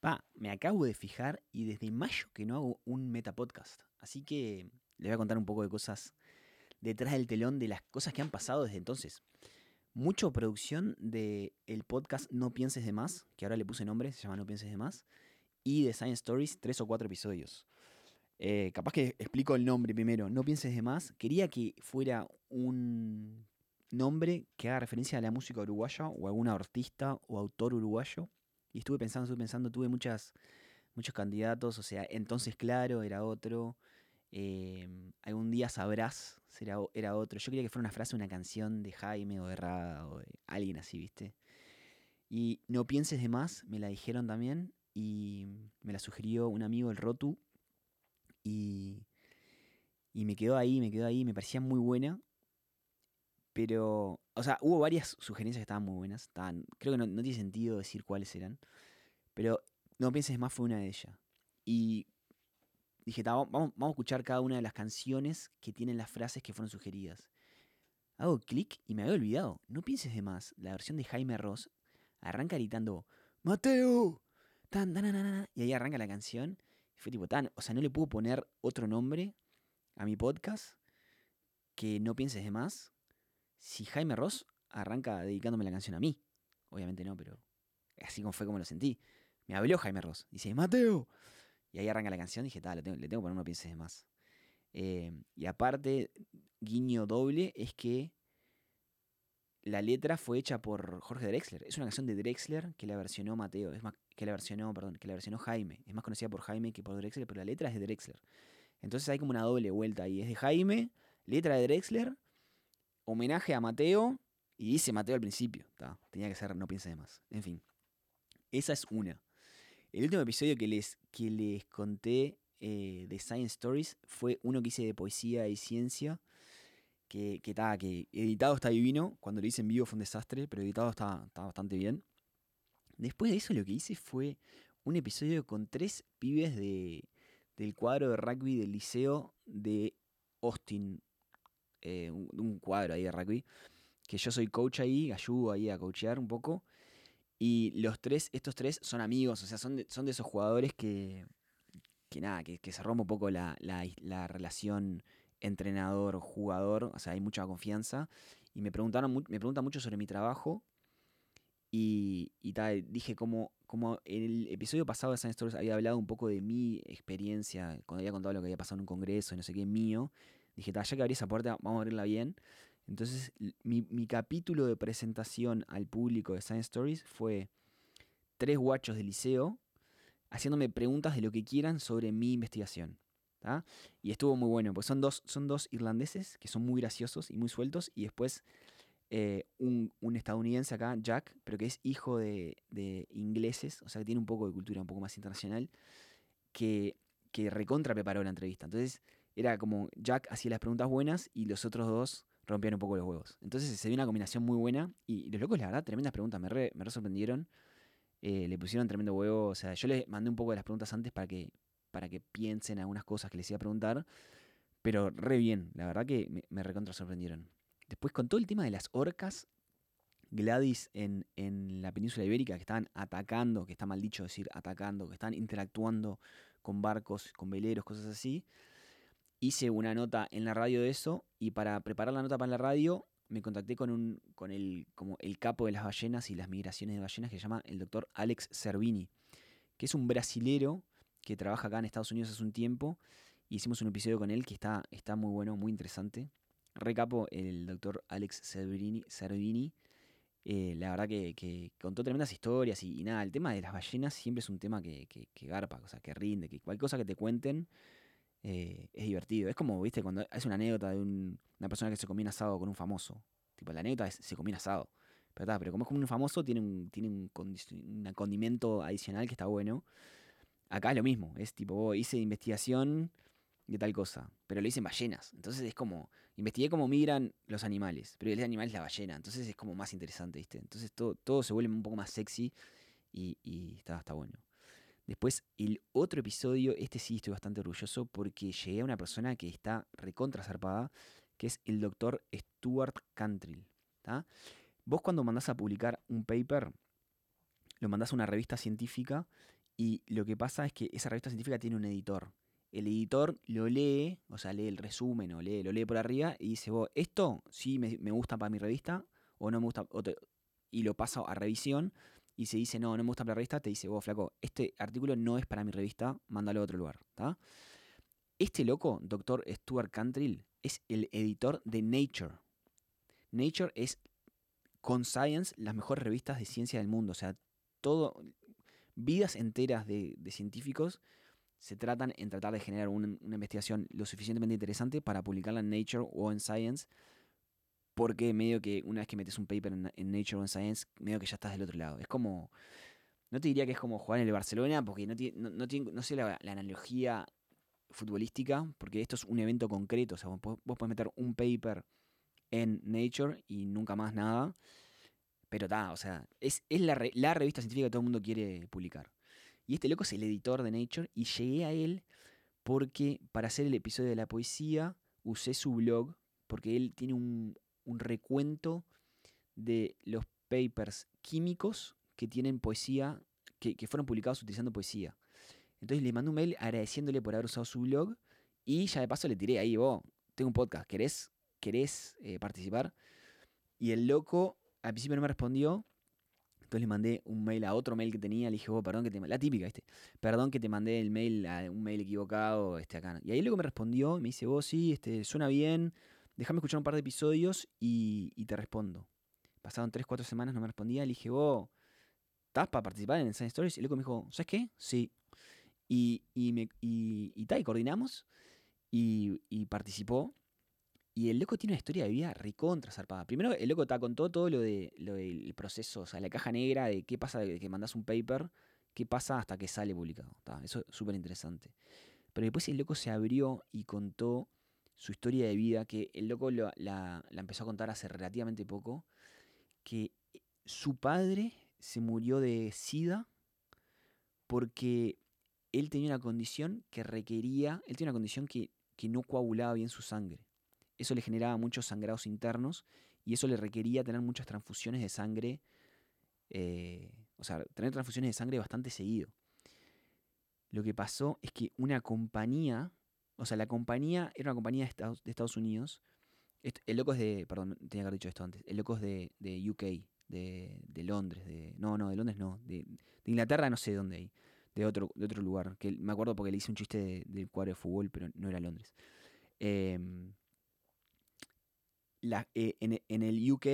Pa, me acabo de fijar y desde mayo que no hago un metapodcast. Así que les voy a contar un poco de cosas detrás del telón de las cosas que han pasado desde entonces. Mucho producción de el podcast No Pienses de Más, que ahora le puse nombre, se llama No Pienses de Más, y de Science Stories, tres o cuatro episodios. Eh, capaz que explico el nombre primero. No Pienses de Más. Quería que fuera un nombre que haga referencia a la música uruguaya o a algún artista o autor uruguayo y estuve pensando, estuve pensando, tuve muchas, muchos candidatos, o sea, entonces claro, era otro. Em, algún día sabrás, será, era otro. Yo quería que fuera una frase, una canción de Jaime o de Rada o de alguien así, ¿viste? Y no pienses de más, me la dijeron también y me la sugirió un amigo, el Rotu, y, y me quedó ahí, me quedó ahí, me parecía muy buena, pero o sea, hubo varias sugerencias que estaban muy buenas. Estaban, creo que no, tiene sentido decir cuáles eran. Pero No pienses más fue una de ellas. Y dije, vamos, a escuchar cada una de las canciones que tienen las frases que fueron sugeridas. Hago clic y me había olvidado. No pienses de más. La versión de Jaime Ross arranca gritando, ¡Mateo! Tan, y ahí arranca la canción. Fue tipo, tan, o sea, no le puedo poner otro nombre a mi podcast que no pienses de más si Jaime Ross arranca dedicándome la canción a mí. Obviamente no, pero así fue como lo sentí. Me habló Jaime Ross. Dice, Mateo. Y ahí arranca la canción. Dije, tal, le tengo, que poner uno pienses de más. Eh, y aparte, guiño doble, es que la letra fue hecha por Jorge Drexler. Es una canción de Drexler que la versionó Mateo. Es más, que la versionó, perdón, que la versionó Jaime. Es más conocida por Jaime que por Drexler, pero la letra es de Drexler. Entonces hay como una doble vuelta ahí. Es de Jaime, letra de Drexler homenaje a Mateo, y dice Mateo al principio, tenía que ser No piense de más. En fin, esa es una. El último episodio que les, que les conté eh, de Science Stories fue uno que hice de poesía y ciencia, que, que, que editado está divino, cuando lo hice en vivo fue un desastre, pero editado está, está bastante bien. Después de eso lo que hice fue un episodio con tres pibes de, del cuadro de rugby del liceo de Austin, eh, un, cuadro ahí de rugby, que yo soy coach ahí, ayudo ahí a coachear un poco. Y los tres, estos tres son amigos, o sea, son de, son de esos jugadores que, que nada, que, se rompe un poco la, la, relación entrenador-jugador, o sea, hay mucha confianza. Y me preguntaron, me preguntan mucho sobre mi trabajo. Y, y dije como, como en el episodio pasado de Science Stories había hablado un poco de mi experiencia, cuando había contado lo que había pasado en un congreso y no sé qué mío, dije, ya que abrí esa puerta, vamos a abrirla bien. Entonces, mi, capítulo de presentación al público de Science Stories fue tres guachos de liceo haciéndome preguntas de lo que quieran sobre mi investigación. Y estuvo muy bueno, pues son dos, son dos irlandeses que son muy graciosos y muy sueltos, y después eh, un, estadounidense acá, Jack, pero que es hijo de, ingleses, o sea que tiene un poco de cultura un poco más internacional, que, que recontra preparó la entrevista. Entonces, era como Jack hacía las preguntas buenas y los otros dos rompían un poco los huevos. Entonces se dio una combinación muy buena y los locos, la verdad, tremendas preguntas, me re, me sorprendieron. Eh, le pusieron tremendo huevo, o sea, yo les mandé un poco de las preguntas antes para que, para que piensen algunas cosas que les iba a preguntar, pero re bien, la verdad que me, me recontra sorprendieron. Después con todo el tema de las orcas, Gladys en, en, la península ibérica que están atacando, que está mal dicho decir atacando, que están interactuando con barcos, con veleros, cosas así hice una nota en la radio de eso y para preparar la nota para la radio me contacté con, un, con el, como el capo de las ballenas y las migraciones de ballenas que se llama el doctor Alex Cervini, que es un brasilero que trabaja acá en Estados Unidos hace un tiempo. Hicimos un episodio con él que está, está muy bueno, muy interesante. Recapo el doctor Alex Cervini. Cervini eh, la verdad que, contó tremendas historias y, nada, el tema de las ballenas siempre es un tema que, que, que garpa, o sea, que rinde, que cualquier cosa que te cuenten eh, es divertido. Es como, viste, cuando es una anécdota de una persona que se comió asado con un famoso. Tipo, la anécdota es se comió asado. Pero, pero como es como un famoso, tiene un, tiene un, condimento adicional que está bueno. Acá es lo mismo. Es tipo, oh, hice investigación de tal cosa. Pero lo hice en ballenas. Entonces es como, investigué cómo migran los animales. Pero el animal es la ballena. Entonces es como más interesante, ¿viste? Entonces todo, todo se vuelve un poco más sexy y, y está, está bueno. Después, el otro episodio, este sí estoy bastante orgulloso porque llegué a una persona que está recontra zarpada, que es el doctor Stuart Cantrill. Vos cuando mandás a publicar un paper, lo mandás a una revista científica Y lo que pasa es que esa revista científica tiene un editor. El editor lo lee, o sea, lee el resumen o lee, lo lee por arriba y dice, vos, esto sí me, gusta para mi revista o no me gusta, y lo pasa a revisión y se dice, no, no me gusta la revista, te dice, vos, flaco, este artículo no es para mi revista, mándalo a otro lugar. Este loco, doctor Stuart Cantrill, es el editor de Nature. Nature es, con Science, las mejores revistas de ciencia del mundo. O sea, todo, vidas enteras de, científicos se tratan en tratar de generar una, investigación lo suficientemente interesante para publicarla en Nature o en Science, porque medio que una vez que metes un paper en, Nature o en Science, medio que ya estás del otro lado. Es como, no te diría que es como jugar en el Barcelona, porque no, no, no, sé la, analogía futbolística, porque esto es un evento concreto, o sea, vos, vos podés meter un paper en Nature y nunca más nada. Pero está, o sea, es, la, revista científica que todo el mundo quiere publicar. Y este loco es el editor de Nature y llegué a él porque para hacer el episodio de la poesía usé su blog porque él tiene un, recuento de los papers químicos que tienen poesía, que, fueron publicados utilizando poesía. Entonces le mandé un mail agradeciéndole por haber usado su blog y ya de paso le tiré ahí, vos, tengo un podcast, ¿querés, querés eh, participar? Y el loco al principio no me respondió. Entonces le mandé un mail a otro mail que tenía, le dije, oh, perdón que te la típica, este, perdón que te mandé el mail a un mail equivocado, este acá. Y ahí luego me respondió, me dice, vos sí, este, suena bien, déjame escuchar un par de episodios y, te respondo. Pasaron 3, 4 semanas, no me respondía, le dije, vos, ¿estás para participar en Science Stories? Y luego me dijo, ¿sabes qué? Sí. Y, y, y, y, y coordinamos y, participó. Y el loco tiene una historia de vida recontra zarpada. Primero, el loco te contó todo lo, de, lo del proceso, o sea, la caja negra de qué pasa de que mandas un paper, qué pasa hasta que sale publicado. Eso es súper interesante. Pero después el loco se abrió y contó su historia de vida, que el loco la, empezó a contar hace relativamente poco, que su padre se murió de SIDA porque él tenía una condición que requería, él tenía una condición que, que no coagulaba bien su sangre eso le generaba muchos sangrados internos y eso le requería tener muchas transfusiones de sangre, eh, o sea, tener transfusiones de sangre bastante seguido. Lo que pasó es que una compañía, o sea, la compañía era una compañía de Estados, Unidos, el loco es de, perdón, tenía que haber dicho esto antes, el loco es de, de UK, de, de, Londres, de, no, no, de Londres no, de, Inglaterra no sé dónde hay, de otro, de otro lugar, que me acuerdo porque le hice un chiste del cuadro de fútbol, pero no era Londres. Eh, eh, en, el UK,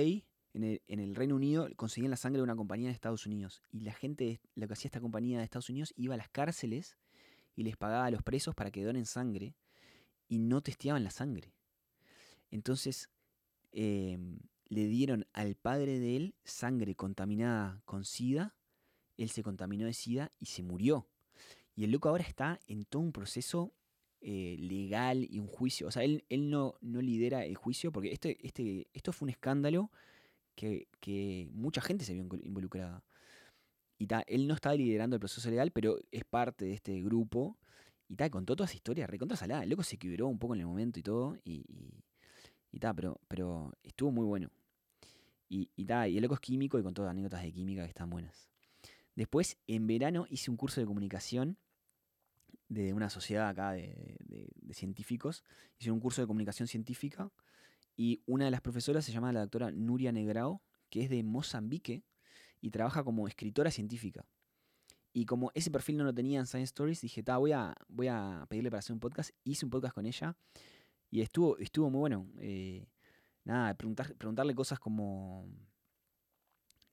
en el, Reino Unido, conseguían la sangre de una compañía de Estados Unidos. Y la gente, lo que hacía esta compañía de Estados Unidos, iba a las cárceles y les pagaba a los presos para que donen sangre y no testeaban la sangre. Entonces, em, le dieron al padre de él sangre contaminada con SIDA, él se contaminó de SIDA y se murió. Y el loco ahora está en todo un proceso eh, legal y un juicio. O sea, él, él no, no, lidera el juicio porque este, este, esto fue un escándalo que, mucha gente se vio involucrada. Y ta, él no estaba liderando el proceso legal, pero es parte de este grupo. Y tal, contó toda esa historia, recontra salada. El loco se quebró un poco en el momento y todo. Y, y, pero, pero estuvo muy bueno. Y, y, y el loco es químico y contó anécdotas de química que están buenas. Después, en verano, hice un curso de comunicación de una sociedad acá de, científicos. Hicieron un curso de comunicación científica y una de las profesoras se llama la doctora Nuria Negrao, que es de Mozambique y trabaja como escritora científica. Y como ese perfil no lo tenía en Science Stories, dije, ta, voy a, voy a pedirle para hacer un podcast. Hice un podcast con ella y estuvo, estuvo muy bueno. Eh, nada, preguntar, preguntarle cosas como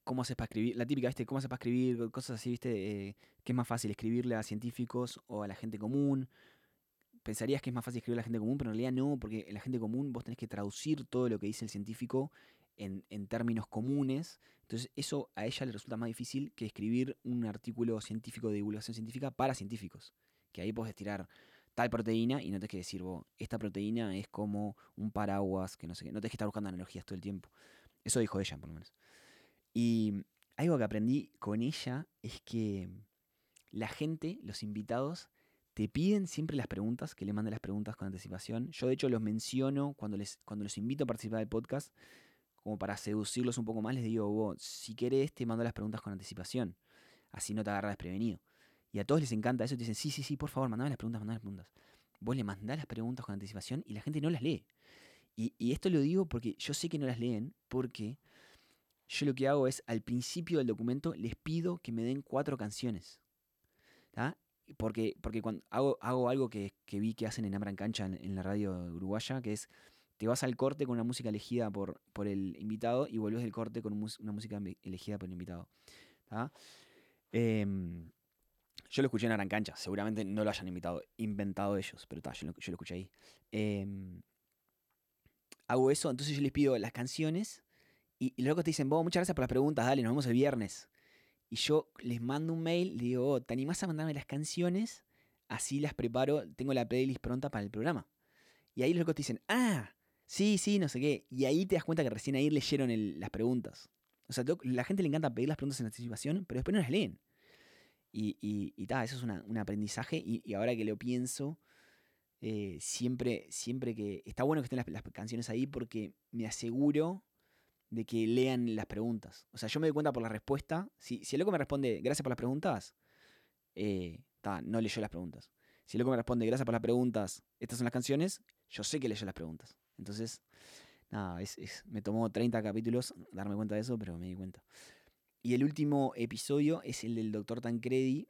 cómo haces para escribir, la típica, ¿viste? ¿Cómo haces para escribir? Cosas así, ¿viste? Eh, ¿Qué es más fácil, escribirle a científicos o a la gente común? Pensarías que es más fácil escribirle a la gente común, pero en realidad no, porque en la gente común vos tenés que traducir todo lo que dice el científico en, términos comunes. Entonces, eso a ella le resulta más difícil que escribir un artículo científico de divulgación científica para científicos. Que ahí podés tirar tal proteína y no tenés que decir, vos, esta proteína es como un paraguas, que no sé qué. No tenés que estar buscando analogías todo el tiempo. Eso dijo ella, por lo menos. Y algo que aprendí con ella es que la gente, los invitados, te piden siempre las preguntas, que le manden las preguntas con anticipación. Yo de hecho los menciono cuando, les, cuando los invito a participar del podcast, como para seducirlos un poco más, les digo, vos, si querés te mando las preguntas con anticipación, así no te agarras desprevenido. Y a todos les encanta eso. Te dicen, sí, sí, sí, por favor, mandame las preguntas, mandame las preguntas. Vos le mandás las preguntas con anticipación y la gente no las lee. Y, esto lo digo porque yo sé que no las leen, porque yo lo que hago es, al principio del documento, les pido que me den cuatro canciones. Porque, porque cuando hago, hago algo que, vi que hacen en Abran Cancha en, la radio uruguaya, que es te vas al corte con una música elegida por, por el invitado y vuelves del corte con una música elegida por el invitado. Em, yo lo escuché en Arancancha, seguramente no lo hayan invitado, inventado ellos, pero yo, lo, escuché ahí. Em, hago eso, entonces yo les pido las canciones y, y locos te dicen, vos, muchas gracias por las preguntas, dale, nos vemos el viernes. Y yo les mando un mail, le digo, oh, ¿te animás a mandarme las canciones? Así las preparo, tengo la playlist pronta para el programa. Y ahí los locos te dicen, ah, sí, sí, no sé qué. Y ahí te das cuenta que recién ahí leyeron las preguntas. O sea, la gente le encanta pedir las preguntas en anticipación, pero después no las leen. Y, y, y eso es un aprendizaje. Y, ahora que lo pienso, eh, siempre, siempre que. Está bueno que estén las, canciones ahí porque me aseguro de que lean las preguntas. O sea, yo me doy cuenta por la respuesta. Si, si el loco me responde, gracias por las preguntas, eh, no leyó las preguntas. Si el loco me responde, gracias por las preguntas, estas son las canciones, yo sé que leyó las preguntas. Entonces, nada, es, me tomó 30 capítulos darme cuenta de eso, pero me di cuenta. Y el último episodio es el del doctor Tancredi,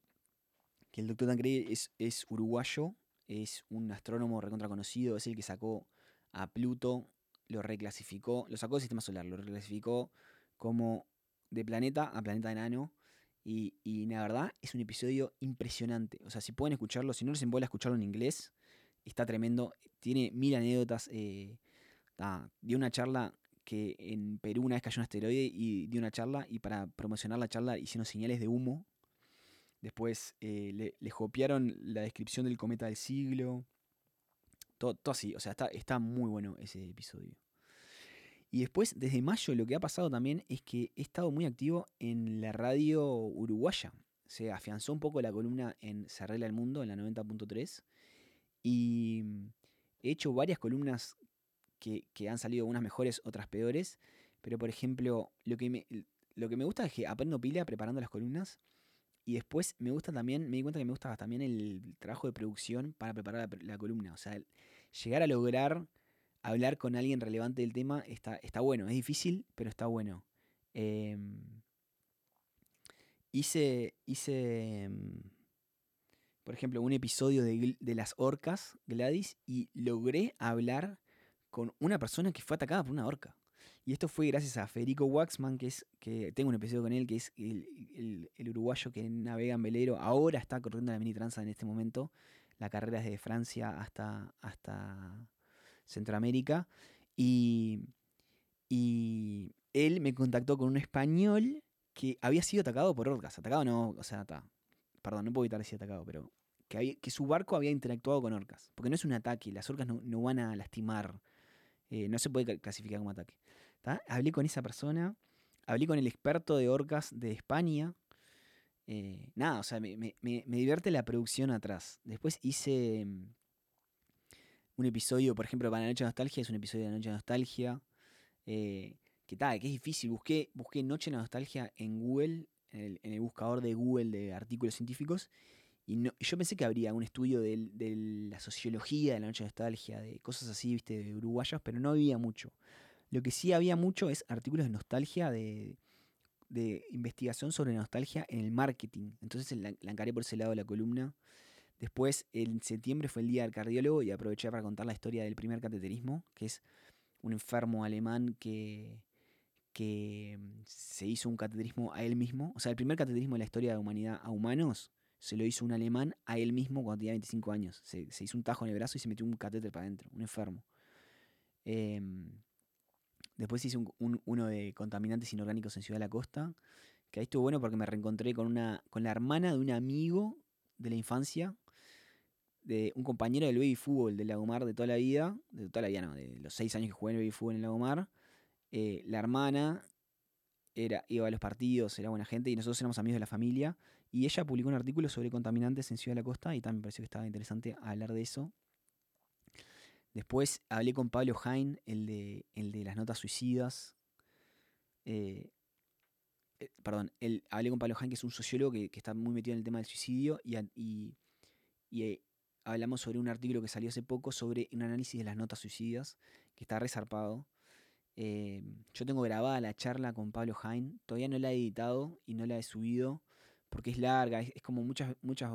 que el doctor Tancredi es, es uruguayo, es un astrónomo recontra conocido, es el que sacó a Pluto, lo reclasificó, lo sacó del sistema solar, lo reclasificó como de planeta a planeta enano. Y, y la verdad es un episodio impresionante. O sea, si pueden escucharlo, si no les embola escucharlo en inglés, está tremendo. Tiene mil anécdotas. Eh, dio una charla que en Perú una vez cayó un asteroide y dio una charla y para promocionar la charla hicieron señales de humo. Después eh, le, copiaron la descripción del cometa del siglo. Todo, así, o sea, está, está muy bueno ese episodio. Y después, desde mayo, lo que ha pasado también es que he estado muy activo en la radio uruguaya. Se afianzó un poco la columna en Se el mundo, en la 90.3. Y mm, he hecho varias columnas que, han salido unas mejores, otras peores. Pero por ejemplo, lo que, me, lo que me gusta es que aprendo pila preparando las columnas. Y después me gusta también, me di cuenta que me gusta también el trabajo de producción para preparar la, columna. O sea, llegar a lograr hablar con alguien relevante del tema está, está bueno. Es difícil, pero está bueno. Em, hice, hice em, por ejemplo, un episodio de, las orcas, Gladys, y logré hablar con una persona que fue atacada por una orca. Y esto fue gracias a Federico Waxman, que es que tengo un episodio con él, que es el, uruguayo que navega en velero. Ahora está corriendo la mini tranza en este momento. La carrera es de Francia hasta, hasta Centroamérica. Y, y él me contactó con un español que había sido atacado por orcas. Atacado no, o sea, está perdón, no puedo evitar decir atacado, pero que, su barco había interactuado con orcas. Porque no es un ataque, las orcas no, van a lastimar, eh, no se puede clasificar como ataque. Hablé con esa persona, hablé con el experto de orcas de España. Eh, nada, o sea, me, divierte la producción atrás. Después hice mm, un episodio, por ejemplo, para la Noche de Nostalgia, es un episodio de la Noche de Nostalgia. Eh, que tal, que es difícil. Busqué, busqué Noche de Nostalgia en Google en el, buscador de Google de artículos científicos. Y yo pensé que habría un estudio de, la sociología de la noche de nostalgia, de cosas así, viste, de uruguayos, pero no había mucho. Lo que sí había mucho es artículos de nostalgia, de, investigación sobre nostalgia en el marketing. Entonces la, encaré por ese lado de la columna. Después, en septiembre fue el día del cardiólogo y aproveché para contar la historia del primer cateterismo, que es un enfermo alemán que, que mm, se hizo un cateterismo a él mismo. O sea, el primer cateterismo de la historia de la humanidad a humanos se lo hizo un alemán a él mismo cuando tenía 25 años. Se, hizo un tajo en el brazo y se metió un catéter para adentro, un enfermo. Em, después hice uno de contaminantes inorgánicos en Ciudad de la Costa, que ahí estuvo bueno porque me reencontré con, una, con la hermana de un amigo de la infancia, de un compañero del baby fútbol del Lagomar de toda la vida, de toda la vida, no, de los 6 años que jugué en el baby fútbol en el Lagomar eh, la hermana era, iba a los partidos, era buena gente y nosotros éramos amigos de la familia. Y ella publicó un artículo sobre contaminantes en Ciudad de la Costa y también me pareció que estaba interesante hablar de eso. Después hablé con Pablo Hain, el de, el de las notas suicidas. Eh, eh, perdón, el, hablé con Pablo Hain, que es un sociólogo que, está muy metido en el tema del suicidio, y, y, eh, hablamos sobre un artículo que salió hace poco sobre un análisis de las notas suicidas, que está resarpado. Eh, yo tengo grabada la charla con Pablo Hain, todavía no la he editado y no la he subido, porque es larga, es, como muchas, muchas,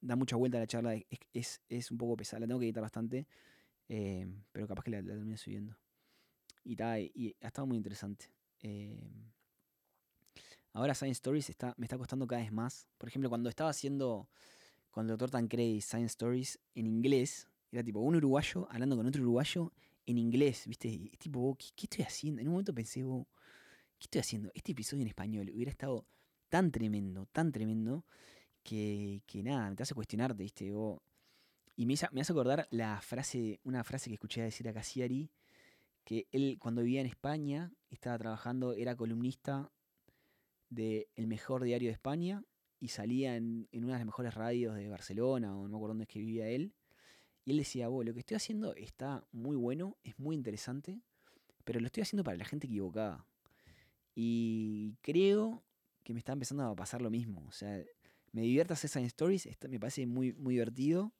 da mucha vuelta la charla, es, es, un poco pesada, la tengo que editar bastante, pero capaz que la, la termine subiendo. Y, y ha estado muy interesante. Ahora Science Stories está, me está costando cada vez más. Por ejemplo, cuando estaba haciendo con el doctor Tancredi Science Stories en inglés, era tipo un uruguayo hablando con otro uruguayo en inglés, ¿viste? tipo, ¿qué, estoy haciendo? En un momento pensé, ¿qué estoy haciendo? Este episodio en español hubiera estado tan tremendo, tan tremendo, que, nada, te hace cuestionarte, ¿viste? y me, me hace acordar la frase, una frase que escuché decir a Cassiari, que él cuando vivía en España, estaba trabajando, era columnista de Mejor Diario de España y salía en, una de las mejores radios de Barcelona o no me acuerdo dónde es que vivía él. Y él decía, lo que estoy haciendo está muy bueno, es muy interesante, pero lo estoy haciendo para la gente equivocada. Y creo que me está empezando a pasar lo mismo. O sea, me divierta hacer Science Stories, esto me parece muy, muy divertido,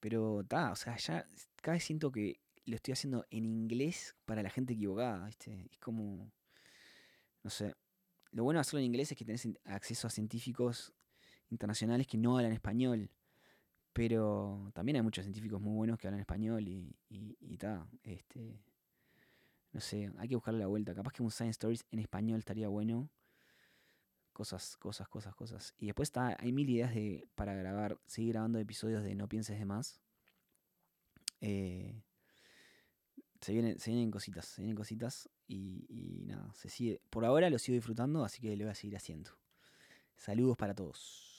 pero está, o sea, ya cada vez siento que lo estoy haciendo en inglés para la gente equivocada, ¿viste? Es como, no sé, lo bueno de hacerlo en inglés es que tenés acceso a científicos internacionales que no hablan español. Pero también hay muchos científicos muy buenos que hablan español y, y, Este, no sé, hay que buscarle la vuelta. Capaz que un Science Stories en español estaría bueno. Cosas, cosas, cosas, cosas. Y después está, hay mil ideas de, para grabar, seguir grabando episodios de No pienses de más. Eh, se vienen, se vienen cositas, se vienen cositas y, nada, se sigue. Por ahora lo sigo disfrutando, así que lo voy a seguir haciendo. Saludos para todos.